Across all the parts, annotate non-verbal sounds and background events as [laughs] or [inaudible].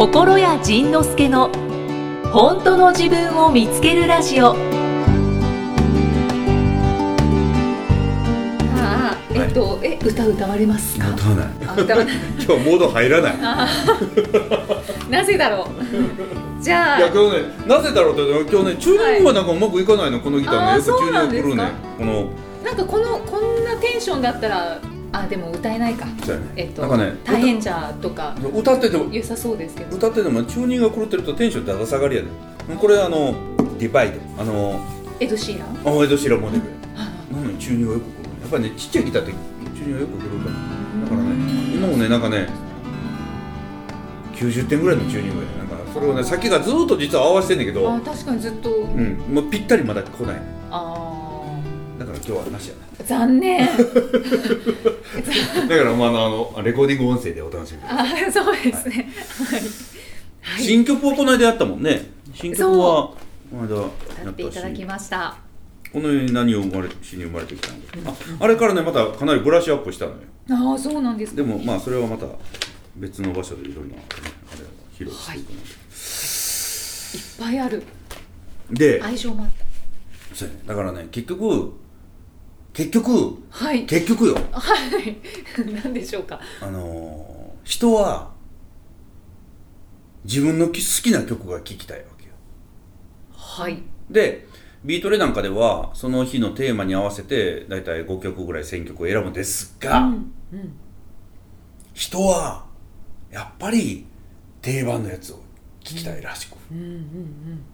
心谷仁之助の本当の自分を見つけるラジオ。ああえっと、え歌歌われますか？歌わない。あ歌わない。[laughs] 今日モード入らない。なぜだろう？[laughs] じゃあ。いや今日ねなぜだろうって今日ねチューニングがなんかうまくいかないのこのギターね。あーよくチューニングそうなんですか？来るねこの。なんかこのこんなテンションだったらあでも歌えないか。そうやねえっとなんかね大変じゃとか。歌ってても良さそうですけど。歌っててもチューニングが狂ってるとテンションだだ下がりやねこれあのディバイドあのエド・シーラン？あエドシラモデル。あ。なのにチューニングがよく来るねやっぱりねちっちゃいギターってチューニングがよく来るから。だからね今もねなんかね90点ぐらいのチューニングやねなんかそれをねさっきがずっと実は合わせてんだけど。あ確かにずっと、うん。もうぴったりまだ来ない。あだから今日はなしやー残念。な [laughs] だからまああのレコーディング音声でお楽しみください。あそうですね。はい、はい、新曲はこの間やったもんね。新曲はこの間や歌っていただきました。この世に何を生まれしに生まれてきたのか、ああれからねまたかなりブラッシュアップしたのよ。ああそうなんですか。でもまあそれはまた別の場所でいろいろな、ね、あれを披露していくので、い。っぱいある。で、愛情もあっそうやね。だからね結局結局たはい。結局よ。はい。[laughs] 何でしょうか。あのー人は自分の好きな曲が聴きたいわけよ。はい。でビートレなんかではその日のテーマに合わせて大体5曲ぐらい選曲を選ぶんですが、うんうん。人はやっぱり定番のやつを聴きたいらしく、うんうん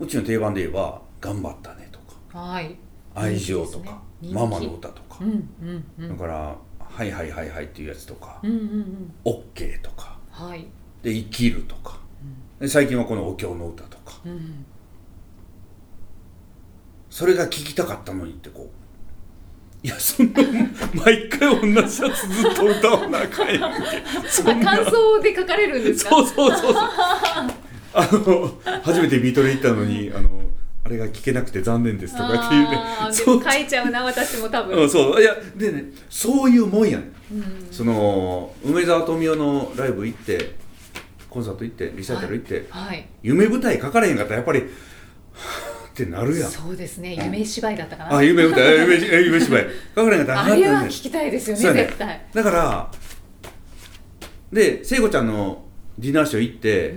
うちの定番で言えば「頑張ったね」とかうんはい「愛情」とか「人気ですねママの歌」とか、うんうんうん。だから「はいはいはいはい」っていうやつとか。うんうん。うん「OK」とか。はい。で「生きる」とか、で最近はこの「お経の歌」とか。うんそれが聴きたかったのにってこう。いやそんな毎回同じやつずっと歌わなあかんやんけ。[laughs] そんな。あ感想で書かれるんですか？そうそうそうそう。あの初めてビートレ行ったのにあのあれが聞けなくて残念ですとかっていうね。そう。も書いちゃうな私も多分、う [laughs] んそう。いやでねそういうもんやうん。その梅沢富美男のライブ行ってコンサート行ってリサイタル行って、はい。夢舞台書かれへんかったらやっぱりってなるやん。そうですね。夢芝居だったかな。あ夢舞台。夢夢夢芝居。書かれへんかったら [laughs] あれは聞きたいですよねね。絶対。だからで聖子ちゃんのディナーショー行って、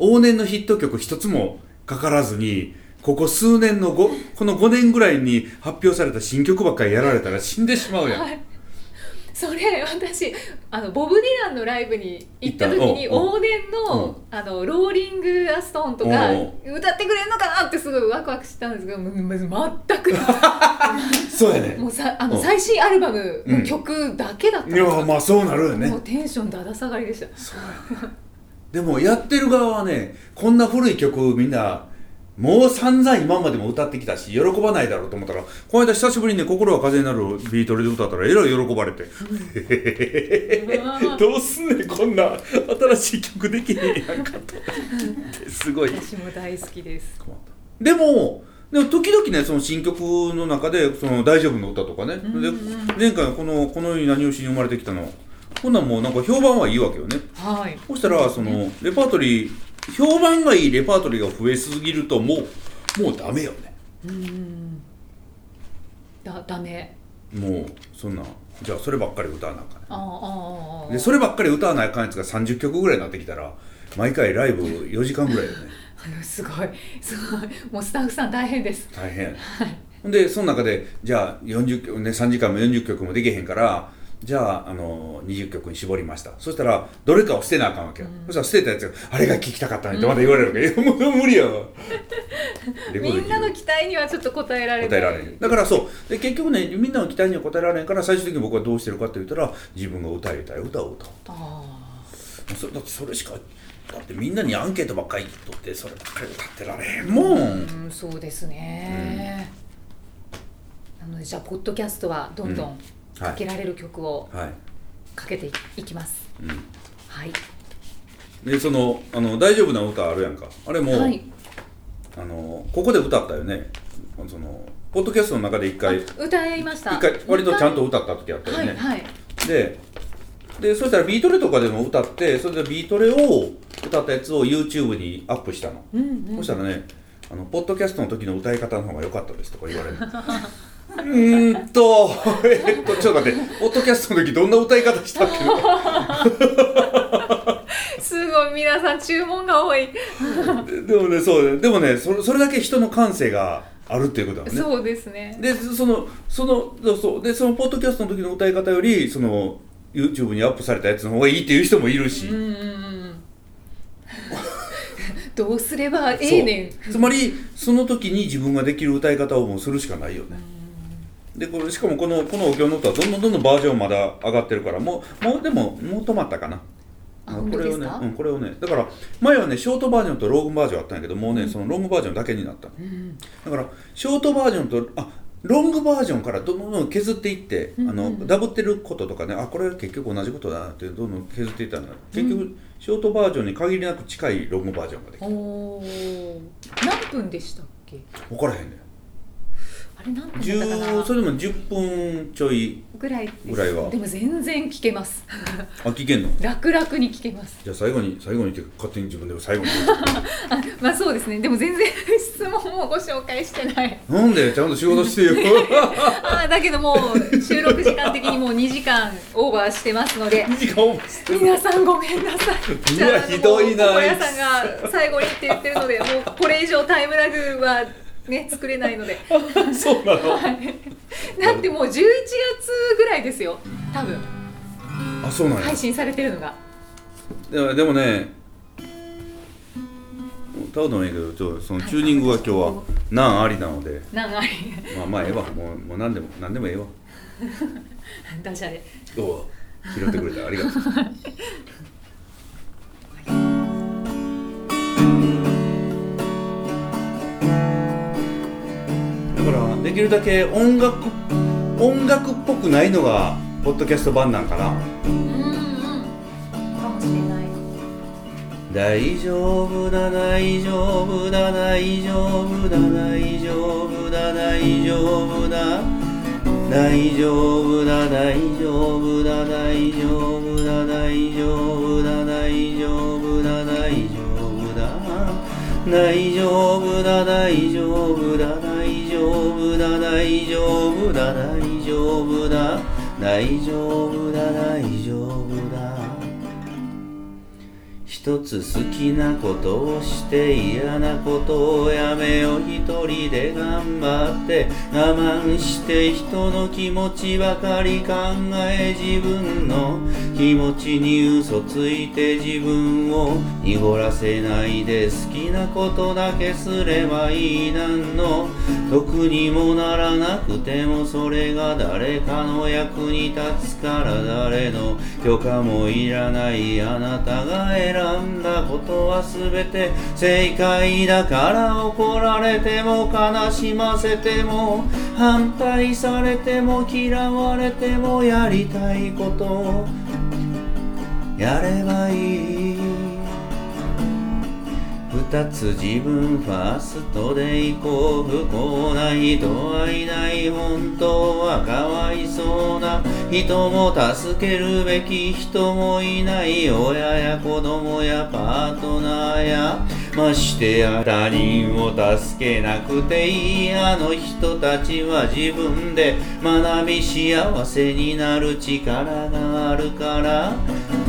往年のヒット曲一つもかからずにここ数年のごこの5年ぐらいに発表された新曲ばっかりやられたら死んでしまうやん、はい。それ私あのボブ・ディランのライブに行った時に往年の,、あのローリング・アストーンとかう。歌ってくれるのかなってすごいワクワクしたんですけど全く。[laughs] そうやね。もうさあのうん。最新アルバムの曲だけだったいやまあそうなるよね。もうテンションだだ下がりでした。でもやってる側はねこんな古い曲みんなもう散々今までも歌ってきたし喜ばないだろうと思ったらこの間久しぶりにね「心は風になる」ビートルで歌ったらえらい喜ばれて。[laughs] どうすんねんこんな新しい曲できへんやんかと。すごい。私も大好きです。でもでも時々ねその新曲の中でその大丈夫の歌とかね、で前回この「この世に何をしに生まれてきたの」こんなんもうなんか評判はいいわけよね。はい。そしたらそのレパートリー評判がいいレパートリーが増えすぎるともうもうダメよね。うん。だダメ。もうそんなじゃあそればっかり歌わなあかんね。ああでそればっかり歌わなあかんやつが30曲ぐらいになってきたら毎回ライブ4時間ぐらいよね。[laughs] すごい。すごい。もうスタッフさん大変です。大変。ほんでその中でじゃあ40曲、ね、3時間も40曲もできへんからじゃああの20曲に絞りました。そしたらどれかを捨てなあかんわけよ、そしたら捨てたやつが「あれが聴きたかったね」ってまた言われるわけ、いやもう無理やわ。[laughs] みんなの期待にはちょっと応えられない。答えられだからそう。で結局ねみんなの期待には応えられへんから最終的に僕はどうしてるかって言ったら自分が歌いたい歌を歌うあそれだってそれしかだってみんなにアンケートばっかり取ってそればっかり歌ってられへんもん、あうんそうですね、なのでじゃあポッドキャストはどんどんかけられる曲をはい、かけていきます、うはい。ん、でそのあの大丈夫な歌あるやんか。あれも、はい。あのここで歌ったよね。そのポッドキャストの中で一回一歌いました。回割とちゃんと歌った時あったよね、はいはい。ででそしたらビートレとかでも歌ってそれでビートレを歌ったやつを YouTube にアップしたの、うんうん。そしたらねあのポッドキャストの時の歌い方の方が良かったですとか言われる [laughs] うーんとえっとちょっと待ってポッドキャストの時どんな歌い方したっけ？すごい皆さん注文が多い、でもねそうでもねそれそれだけ人の感性があるっていうことだね。そうですね。でそのそのそうでそのポッドキャストの時の歌い方よりその YouTube にアップされたやつの方がいいっていう人もいるし、うんうんうん。[laughs] どうすればええねん。つまりその時に自分ができる歌い方をもうするしかないよね、でこれしかもこのこのお経の歌はどんどんどんどんバージョンまだ上がってるからもうもうでももう止まったかな。あこれをね、うん、これをねだから前はねショートバージョンとロングバージョンあったんやけどもうね、そのロングバージョンだけになった。うんだからショートバージョンとあロングバージョンからどんどん削っていって、うんうんあのダブってることとかねあこれ結局同じことだなってどんどん削っていったんだ。結局、ショートバージョンに限りなく近いロングバージョンができた。何分でしたっけ？分からへんねあれ何分だったか10なそれでも10分ちょいぐらいぐらいは。でも全然聞けます。[laughs] あ聞けんの？楽々に聞けます。じゃあ最後に最後にって勝手に自分で最後に。[laughs] あまあそうですね。でも全然 [laughs] 質問もご紹介してない。なんで？ちゃんと仕事してよ。あだけどもう収録時間的にもう2時間オーバーしてますので。2時間オーバーしてる。皆さんごめんなさい。うわひどいな小屋さんが最後にって言ってるので、もうこれ以上タイムラグはね作れないので。[laughs] そうなの？だってもう11月ぐらいですよ。多分。あそうなんや。配信されてるのが。でもでもね歌うのもいいけどちょそのチューニングは今日は難ありなので。なんあり。まあまあええわ。もうもう何でも何でもええわ。[laughs] ダジャレ。どうぞ拾ってくれてありがとう [laughs] きるだけ音楽音楽っぽくないのがポッドキャスト版なんかな。大丈夫だ大丈夫だ大丈夫だ大丈夫だ大丈夫だ。大丈夫だ大丈夫だ大丈夫だ大丈夫だ大丈夫だ大丈夫だ。大丈夫だ大丈夫だ大丈夫だ大丈夫だ大丈夫だ。大丈夫だ大丈夫だ。一つ好きなことをして嫌なことをやめよう。一人で頑張って我慢して人の気持ちばかり考え自分の気持ちに嘘ついて自分を濁らせないで好きなことだけすればいいなんの。得にもならなくてもそれが誰かの役に立つから誰の許可もいらない。あなたが選ぶ。んだことは全て正解だから怒られても悲しませても反対されても嫌われてもやりたいこと。やればいい。二つ自分ファーストで行こう不幸な人はいない本当はかわいそうな人も助けるべき人もいない。親や子供やパートナーや。ましてや他人を助けなくていい。あの人たちは自分で学び幸せになる力があるから。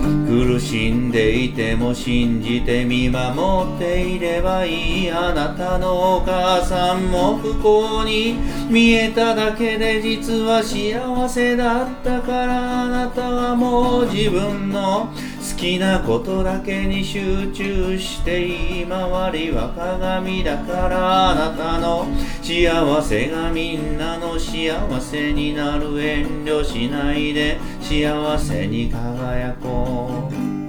苦しんでいても信じて見守っていればいいあなたのお母さんも不幸に見えただけで実は幸せだったからあなたはもう自分のきなことだけに集中していい周りは鏡だからあなたの幸せがみんなの幸せになる遠慮しないで幸せに輝こう。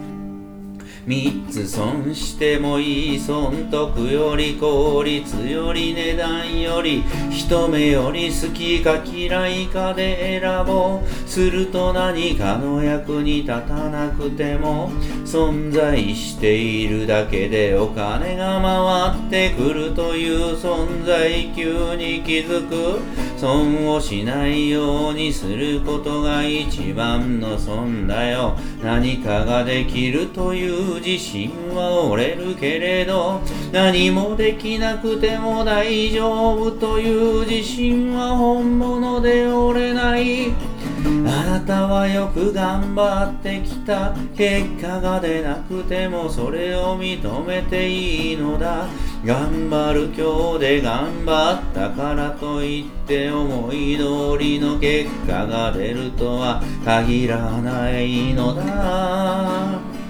三つ損してもいい損得より効率より値段より人目より好きか嫌いかで選ぼうすると何かの役に立たなくても存在しているだけでお金が回ってくるという存在。急に気づく。損をしないようにすることが一番の損だよ。何かができるという自信は折れるけれど何もできなくても大丈夫という自信は本物で折れない。あなたはよく頑張ってきた。結果が出なくてもそれを認めていいのだ。頑張る今日で頑張ったからといって思い通りの結果が出るとは限らないのだ。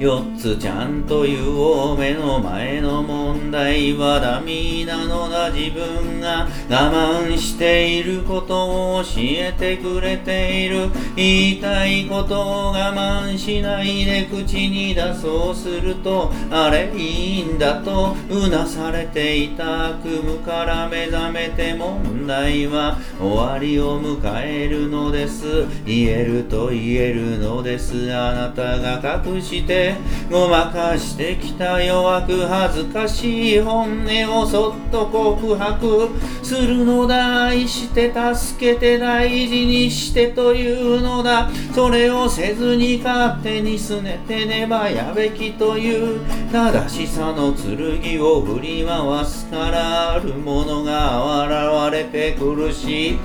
4つちゃんと言おう目の前の問題はダミーなのだ自分が我慢していることを教えてくれている言いたいことを我慢しないで口に出そうするとあれいいんだとうなされていた悪夢から目覚めて問題は終わりを迎えるのです言えると言えるのですあなたが隠してごまかしてきた弱く恥ずかしい本音をそっと告白するのだ。愛して助けて大事にしてというのだ。それをせずに勝手にすねてねばやべきという正しさの剣を振り回すからあるものが現れてくるし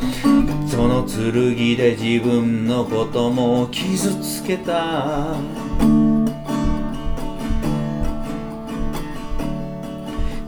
その剣で自分のことも傷つけた。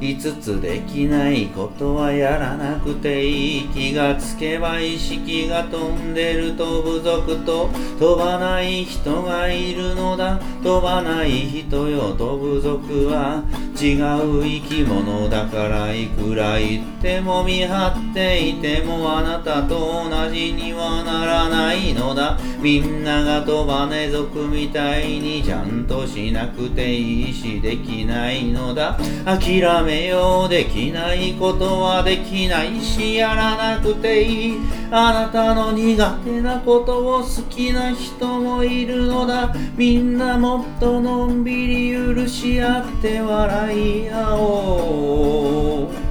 5つできないことはやらなくていい。気がつけば意識が飛んでる。と部族と飛ばない人がいるのだ。飛ばない人よ。と部族は。違う生き物だからいくら言っても見張っていてもあなたと同じにはならないのだ。みんなが飛ばね族みたいにちゃんとしなくていいしできないのだ。諦めようできないことはできないしやらなくていい。あなたの苦手なことを好きな人もいるのだ。みんなもっとのんびり許し合って笑い合おう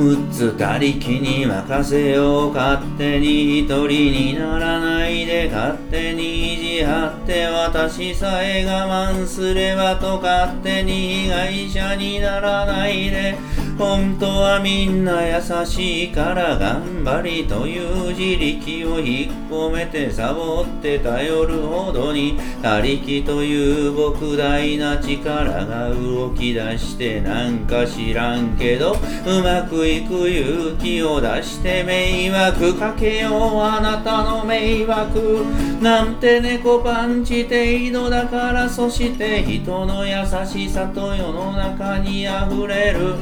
6つ他力に任せよう勝手に一人にならないで勝手に意地張って私さえ我慢すればと勝手に被害者にならないで本当はみんな優しいから頑張りという自力を引っ込めてサボって頼るほどに他力という莫大な力が動き出してなんか知らんけどうまくいく勇気を出して迷惑かけようあなたの迷惑。なんて猫パンチ程度だからそして人の優しさと世の中に溢れる。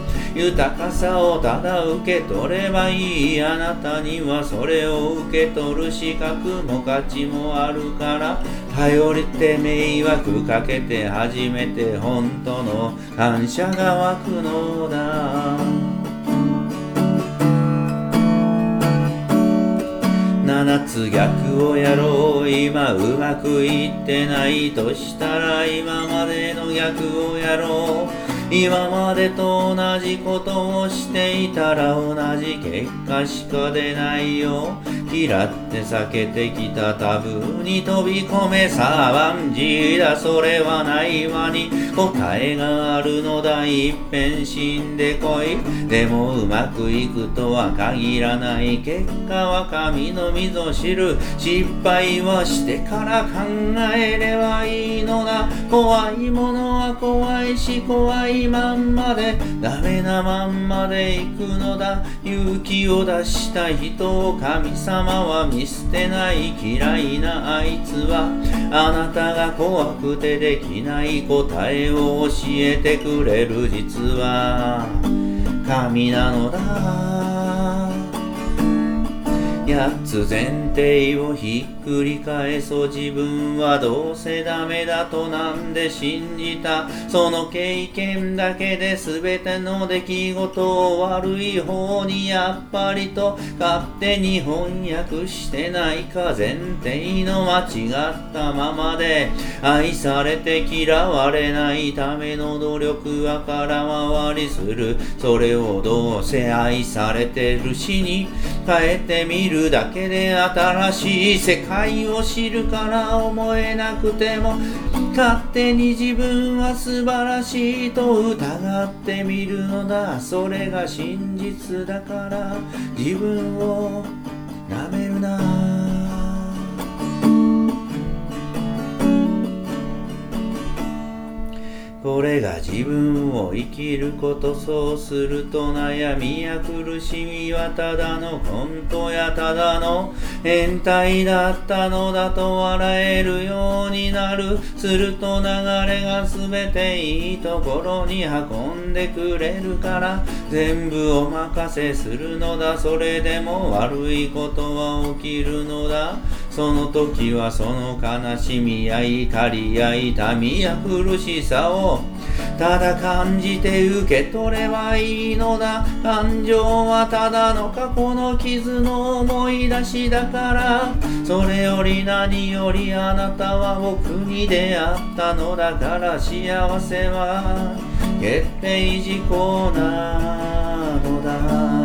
豊かさをただ受け取ればいいあなたにはそれを受け取る資格も価値もあるから頼りて迷惑かけて初めて本当の感謝が湧くのだ。7つ逆をやろう今うまくいってないとしたら今までの逆をやろう。今までと同じことをしていたら同じ結果しか出ないよ。嫌って避けてきたタブーに飛び込めさあバンジーだそれはないわに答えがあるのだ。一変死んでこいでもうまくいくとは限らない結果は神のみぞ知る失敗をしてから考えればいいのだ。怖いものは怖いし怖いまんまでダメなまんまで行くのだ。勇気を出した人を神様様は見捨てない嫌いなあいつはあなたが怖くてできない答えを教えてくれる実は神なのだ。八つ前提を引っ繰り返そう自分はどうせダメだとなんで信じた？その経験だけで全ての出来事を悪い方にやっぱりと勝手に翻訳してないか前提の間違ったままで愛されて嫌われないための努力は空回りする。それをどうせ愛されてるしに変えてみるだけで新しい世界愛を知るから思えなくても勝手に自分は素晴らしいと疑ってみるのだ。それが真実だから自分を舐めるな。これが自分を生きることそうすると悩みや苦しみはただのコントやただの変態だったのだと笑えるようになる。すると流れが全ていいところに運んでくれるから全部お任せするのだ。それでも悪いことは起きるのだ。その時はその悲しみや怒りや痛みや苦しさをただ感じて受け取ればいいのだ感情はただの過去の傷の思い出しだからそれより何よりあなたは僕に出会ったのだから幸せは決定事項なのだ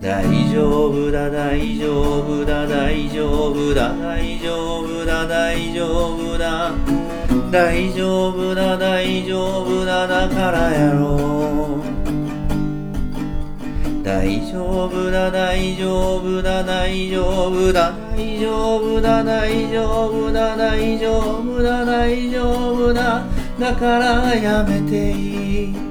大丈夫だ大丈夫だ大丈夫だ。大丈夫だ大丈夫だ。大丈夫だ大丈夫だだからやろう。大丈夫だ大丈夫だ大丈夫だ。大丈夫だ大丈夫だ大丈夫だ大丈夫だ。だからやめていい。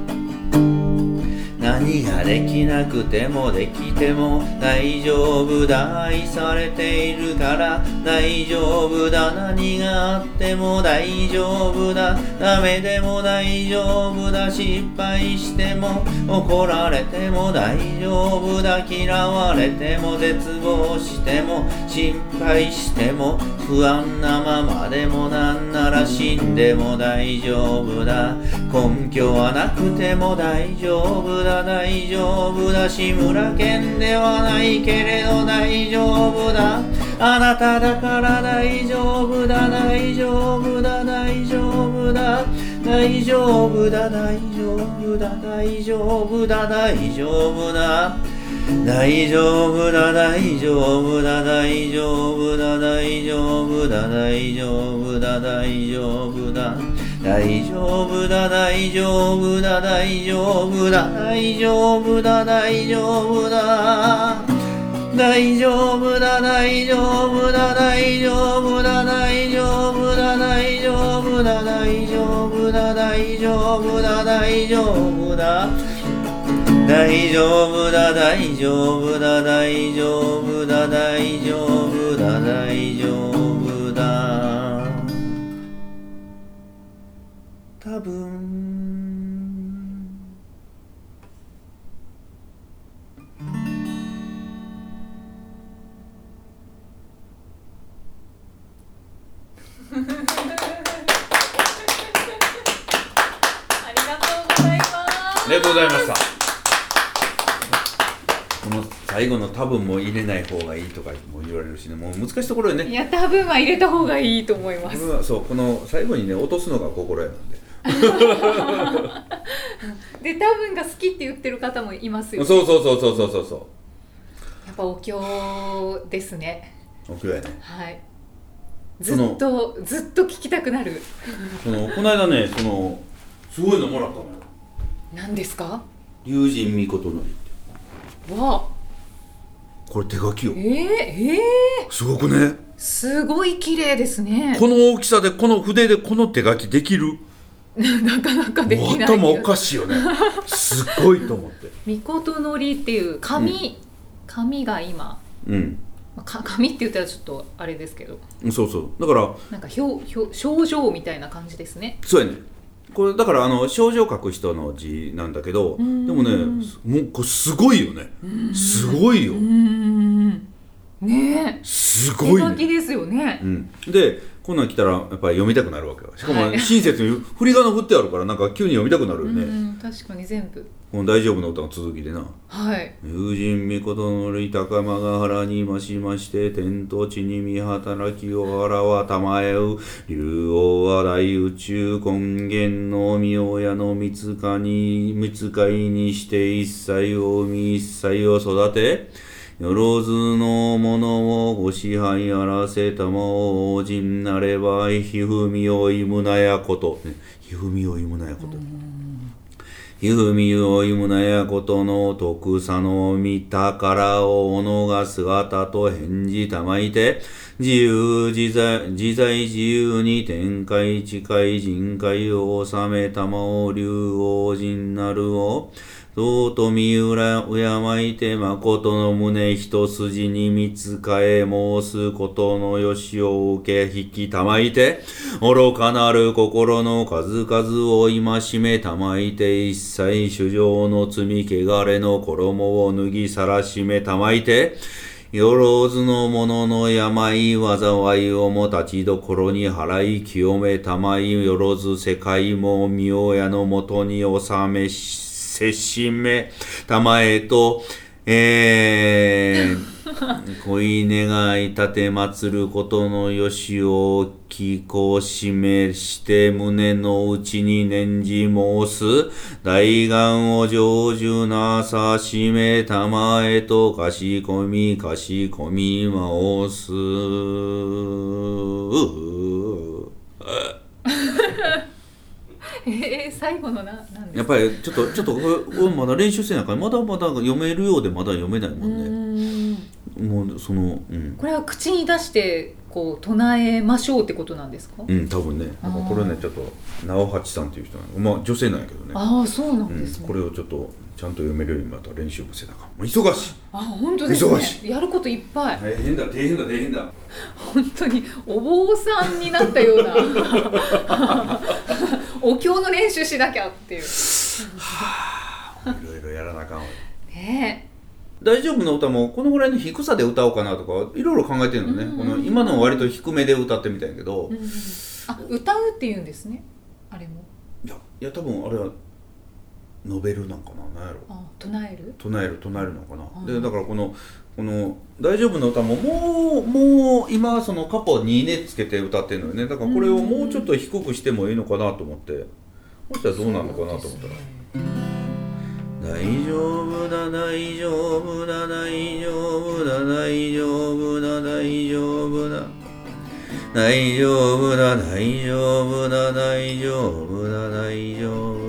何ができなくてもできても大丈夫だ愛されているから大丈夫だ。何があっても大丈夫だ。ダメでも大丈夫だ。失敗しても怒られても大丈夫だ。嫌われても絶望しても心配しても不安なままでもなんなら死んでも大丈夫だ。根拠はなくても大丈夫だ。大丈夫だ。志村けんではないけれど大丈夫だ。あなただから大丈夫だ。大丈夫だ。大丈夫だ。大丈夫だ。大丈夫だ。大丈夫だ。大丈夫だ。大丈夫だ大丈夫だ大丈夫だ大丈夫だ大丈夫だ大丈夫だ大丈夫だ大丈夫だ大丈夫だ大丈夫だ大丈夫だ大丈夫だ大丈夫だ大丈夫だ大丈夫だ大丈夫だ大丈夫だ大丈夫だ大丈夫だ大丈夫だ大丈夫だ大丈夫だ大丈夫だ。大丈夫だ多分。最後の多分も入れない方がいいとかも言われるしね。もう難しいところよね。いや多分は入れた方がいいと思います。これはそうこの最後にね落とすのが心得なんで。[laughs] で多分が好きって言ってる方もいますよ、そうそうそうそうそうそうそやっぱお経ですね。う奥やね。はい。ずっとずっと聞きたくなる。そのこの間ねそのすごいのもらったのよ。何ですか？龍神みことのりって。わこれ手書きよ。えー、えー、すごくね。すごい綺麗ですね。この大きさでこの筆でこの手書きできる。[laughs] なかなかできない頭おかしいよね。[laughs] すっごいと思って。みことのりっていう紙、紙が今うん。まあか紙って言ったらちょっとあれですけど。そうそう。だからなんか表表症状みたいな感じですね。そうやねこれだからあの症状を書く人の字なんだけどでもねもうこれすごいよね。すごいよ。うん。ねえ。すごい手書きね、ですよね。うん、でこんなん来たらやっぱり読みたくなるわけよ。しかもはい。親切に振り仮名振ってあるからなんか急に読みたくなるよね、うん確かに全部この「大丈夫」の歌の続きでな。はい。友人御事のり高間が原に増しまして天と地に見働きを原は賜えう。竜王は大宇宙根源の御親の三つかに三つかいにして一切を生み一切を育てよろずの者をご支配あらせたも王人なればひふみをいむなやこと、ね、ひふみをいむなやこと、ひふみをいむなやことの徳さの見たからをおのが姿と返事たまいて、自由自在、自在自由に天界地界人界を治めたまを竜王人なるを、とうとみうら、敬いて誠の胸一筋に見つかえ申すことのよしを受け引きたまいて、愚かなる心の数々を戒めたまいて、一切主情の罪汚れの衣を脱ぎさらしめたまいて、よろずの者の病災いをも立ちどころに払い清めたまいよろず世界も妙親のもとに収めしせしめたまえと、えー、[laughs] 恋願い立て祭ることのよしを気候示して胸の内に念じ申す大願を成就なさしめたまえとかしこみかしこみ申す。えー、最後のななんですやっぱりちょっとちょっとまだ練習してないからまだまだ読めるようでまだ読めないもんね。うん。もうそのうん。これは口に出してこう唱えましょうってことなんですか、うん多分ね。なんかこれねちょっと直八さんっていう人まあ女性なんやけどね。ああそうなんうんですね、これをちょっとちゃんと読めるようにまた練習もせなあかん。もう忙しい。あ本当です忙しねやることいっぱい。大変だ大変だ大変だ。本当にお坊さんになったような [laughs] お経の練習しなきゃっていう。いろいろやらなあかんわ。ね大丈夫の歌もこのぐらいの低さで歌おうかなとかいろいろ考えてるのね、うんこの今のは割と低めで歌ってみたんやけど、え、うん、あ歌うって言うんですね。あれも。いやいや多分あれはノベルなんかななんやろ。あ唱える？唱える唱えるのかな、うんでだからこのこの「大丈夫」の歌ももうもう今そのカポ2ねつけて歌ってるのよね。だからこれをもうちょっと低くしてもいいのかなと思って。そしたらどうなるのかなと思ったら「大丈夫だ大丈夫だ大丈夫だ大丈夫だ大丈夫だ」大丈夫だ大丈夫だ大丈夫だ大丈夫だ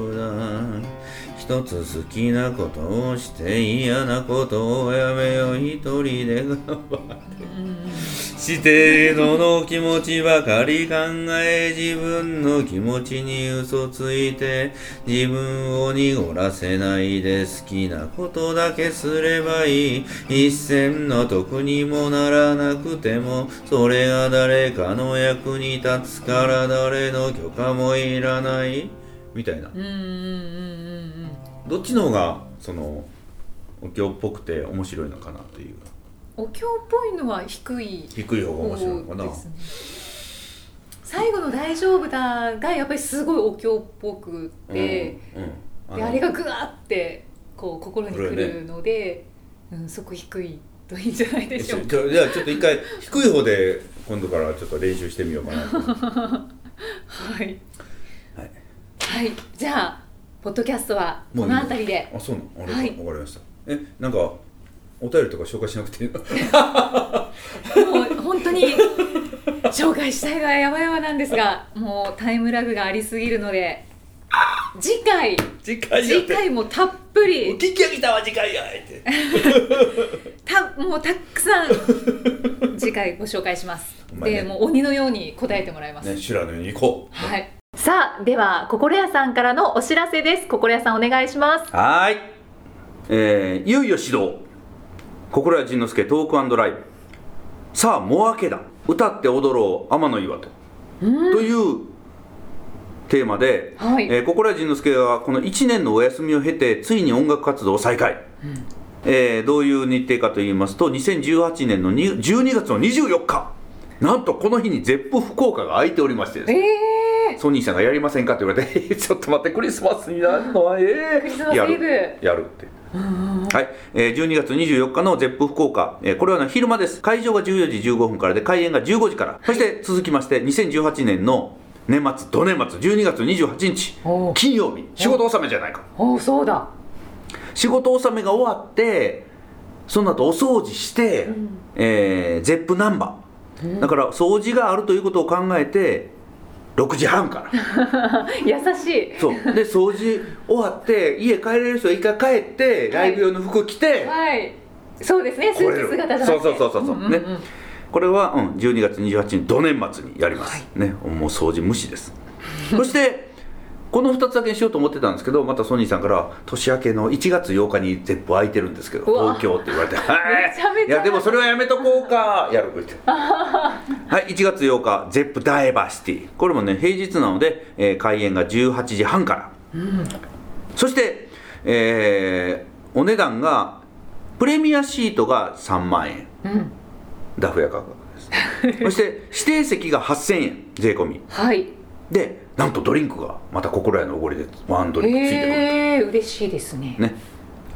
一つ好きなことをして嫌なことをやめよう一人で頑張ってしてるの気持ちばかり考え自分の気持ちに嘘つい。て自分を濁らせないで好きなことだけすればいい。一銭の得にもならなくてもそれが誰かの役に立つから誰の許可もいらない。みたいな。うんうんうんうんどっちの方がそのお経っぽくて面白いのかなっていう。お経っぽいのは低い低い方が面白いのかな。ですね。最後の「大丈夫だ」がやっぱりすごいお経っぽくって、うんうん。であれがグワーってこう心にくるので、うん、そこ低いといいんじゃないでしょうか。じゃあちょっと一回低い方で今度からちょっと練習してみようかなと。[laughs] はい、はい。はい、じゃあポッドキャストはこの辺りで。あそうなの？はい。わかりました。えなんかお便りとか紹介しなくていいの？[laughs] もう本当に紹介したいのは山々なんですがもうタイムラグがありすぎるので次回次回次回もたっぷり。聞き上げたわ次回やって。[laughs] たもうたくさん次回ご紹介します。でもう鬼のように答えてもらいます。ね修羅のように行こう。はい。さあでは心屋さんからのお知らせです。心屋さんお願いします。はーい、えー、いよいよ始動。心谷仁之助トークライブ。さあもう明けだ。歌って踊ろう。天の岩戸というテーマで、はい。えー心谷仁之助はこの1年のお休みを経てついに音楽活動を再開、えーどういう日程かと言いますと2018年のに12月の24日なんとこの日にゼップ福岡が空いておりましてですね。えソニーさんがやりませんかって言われて [laughs] えーちょっと待ってクリスマスになるの？は [laughs] ええクリスマスやるやるって。はい、えー12月24日のゼップ福岡、えーこれは、ね、昼間です。会場が14時15分からで開演が15時から。そして続きまして2018年の年末土年末12月28日金曜日。仕事納めじゃないか。ー、おおそうだ。仕事納めが終わってその後お掃除して、えーゼップナンバー、だから掃除があるということを考えて6時半から。[laughs] 優しい。そう。で掃除終わって家帰れる人は一回帰ってライブ用の服着て、はい。そうですね。スーツ姿じゃなくて。そうそうそうそうそう、んんん。ね。これは、うん、12月28日土年末にやります、ね。もう掃除無視です。そしてこの2つだけにしようと思ってたんですけどまたソニーさんから年明けの1月8日にゼップ空いてるんですけど東京って言われて「[laughs] はい。いやでもそれはやめとこうか」やるって。[laughs] はい1月8日ゼップダイバーシティ。これもね平日なので、えー開演が18時半から。そして、えーお値段がプレミアシートが3万円。うん。ダフ屋価格です。そして指定席が8000円税込み。はいでなんとドリンクがまた心得のおごりでワンドリンクついてくるへえ嬉しいですね。ね。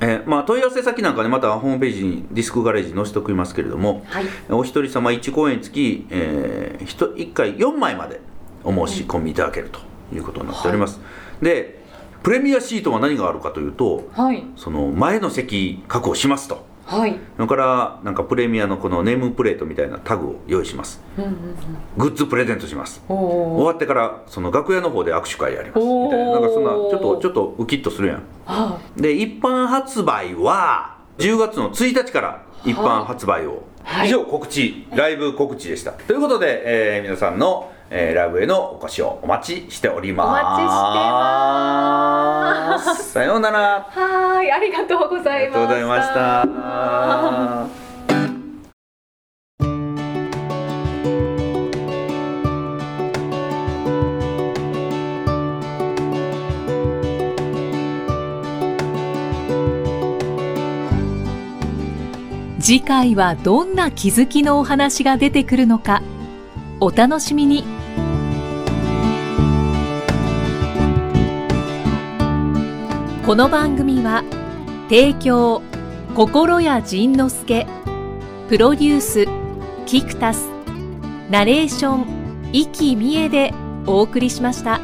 えーまあ、問い合わせ先なんかねまたホームページにディスクガレージに載せておきますけれども、はい。お一人様1公演につき、えー、1, 回4枚までお申し込みいただけるということになっております、でプレミアシートは何があるかというとはい。その前の席確保しますとはい。それからなんかプレミアのこのネームプレートみたいなタグを用意します。うんうんうん。グッズプレゼントします。お終おわってからその楽屋の方で握手会やりますみたいな。なんかそんなちょっとちょっとウキッとするやん。はで一般発売は10月の1日から一般発売を、はい。以上告知ライブ告知でした。ということで、えー皆さんの、えーライブへのお越しをお待ちしております。お待ちしてますさようなら。はーいありがとうござありがとうございました。次回はどんな気づきのお話が出てくるのかお楽しみにこの番組は提供心や仁之助プロデュースキクタスナレーション生きみえでお送りしました。